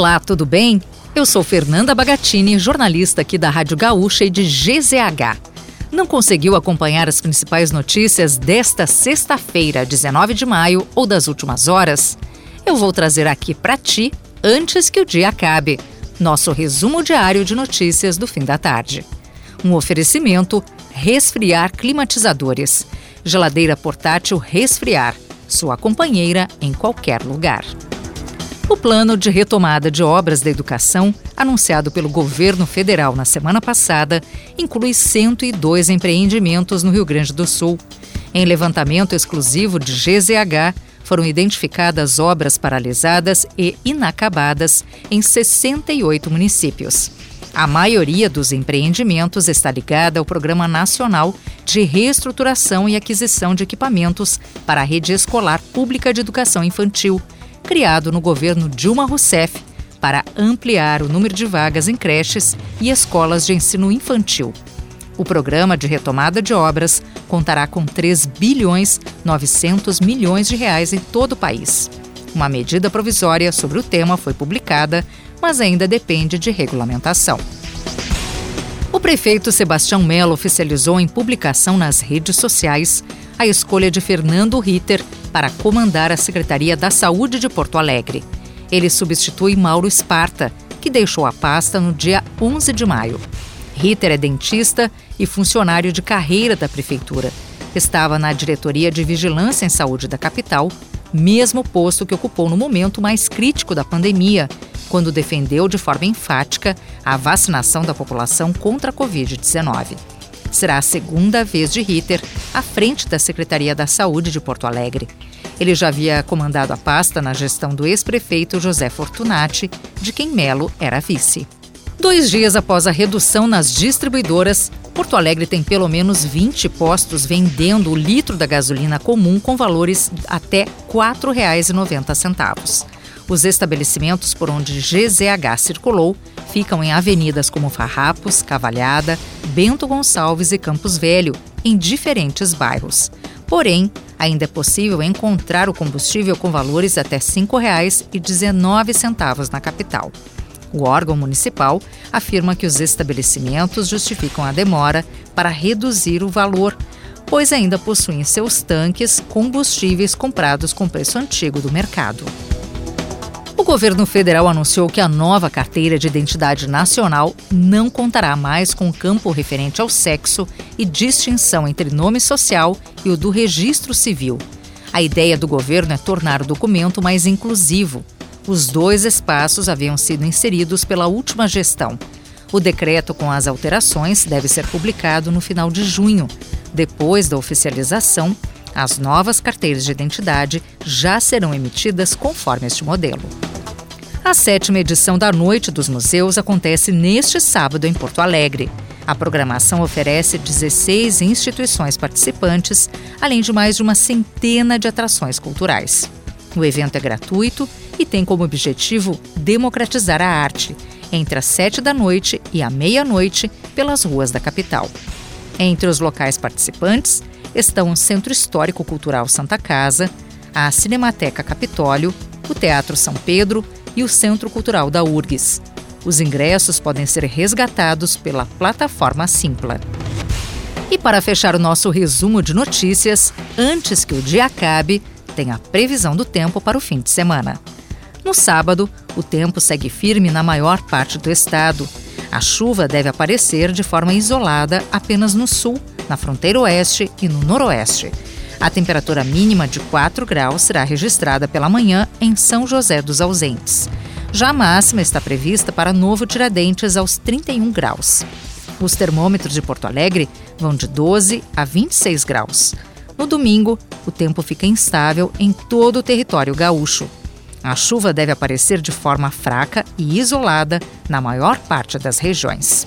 Olá, tudo bem? Eu sou Fernanda Bagatini, jornalista aqui da Rádio Gaúcha e de GZH. Não conseguiu acompanhar as principais notícias desta sexta-feira, 19 de maio, ou das últimas horas? Eu vou trazer aqui para ti antes que o dia acabe. Nosso resumo diário de notícias do fim da tarde. Um oferecimento Resfriar Climatizadores. Geladeira portátil Resfriar. Sua companheira em qualquer lugar. O plano de retomada de obras da educação, anunciado pelo governo federal na semana passada, inclui 102 empreendimentos no Rio Grande do Sul. Em levantamento exclusivo de GZH, foram identificadas obras paralisadas e inacabadas em 68 municípios. A maioria dos empreendimentos está ligada ao Programa Nacional de Reestruturação e Aquisição de Equipamentos para a Rede Escolar Pública de Educação Infantil criado no governo Dilma Rousseff para ampliar o número de vagas em creches e escolas de ensino infantil. O programa de retomada de obras contará com 3 bilhões 900 milhões de reais em todo o país. Uma medida provisória sobre o tema foi publicada, mas ainda depende de regulamentação. O prefeito Sebastião Melo oficializou em publicação nas redes sociais a escolha de Fernando Ritter para comandar a Secretaria da Saúde de Porto Alegre. Ele substitui Mauro Esparta, que deixou a pasta no dia 11 de maio. Ritter é dentista e funcionário de carreira da prefeitura. Estava na diretoria de vigilância em saúde da capital, mesmo posto que ocupou no momento mais crítico da pandemia, quando defendeu de forma enfática a vacinação da população contra a Covid-19. Será a segunda vez de Ritter à frente da Secretaria da Saúde de Porto Alegre. Ele já havia comandado a pasta na gestão do ex-prefeito José Fortunati, de quem Melo era vice. Dois dias após a redução nas distribuidoras, Porto Alegre tem pelo menos 20 postos vendendo o litro da gasolina comum com valores até R$ 4,90. Os estabelecimentos por onde GZH circulou ficam em avenidas como Farrapos, Cavalhada, Bento Gonçalves e Campos Velho, em diferentes bairros. Porém, ainda é possível encontrar o combustível com valores até R$ 5,19 na capital. O órgão municipal afirma que os estabelecimentos justificam a demora para reduzir o valor, pois ainda possuem seus tanques combustíveis comprados com preço antigo do mercado. O governo federal anunciou que a nova carteira de identidade nacional não contará mais com campo referente ao sexo e distinção entre nome social e o do registro civil. A ideia do governo é tornar o documento mais inclusivo. Os dois espaços haviam sido inseridos pela última gestão. O decreto com as alterações deve ser publicado no final de junho. Depois da oficialização, as novas carteiras de identidade já serão emitidas conforme este modelo. A sétima edição da Noite dos Museus acontece neste sábado em Porto Alegre. A programação oferece 16 instituições participantes, além de mais de uma centena de atrações culturais. O evento é gratuito e tem como objetivo democratizar a arte, entre as sete da noite e a meia-noite, pelas ruas da capital. Entre os locais participantes estão o Centro Histórico Cultural Santa Casa, a Cinemateca Capitólio, o Teatro São Pedro e o Centro Cultural da URGS. Os ingressos podem ser resgatados pela plataforma Simpla. E para fechar o nosso resumo de notícias, antes que o dia acabe, tem a previsão do tempo para o fim de semana. No sábado, o tempo segue firme na maior parte do estado. A chuva deve aparecer de forma isolada apenas no sul, na fronteira oeste e no noroeste. A temperatura mínima de 4 graus será registrada pela manhã em São José dos Ausentes. Já a máxima está prevista para Novo Tiradentes aos 31 graus. Os termômetros de Porto Alegre vão de 12 a 26 graus. No domingo, o tempo fica instável em todo o território gaúcho. A chuva deve aparecer de forma fraca e isolada na maior parte das regiões.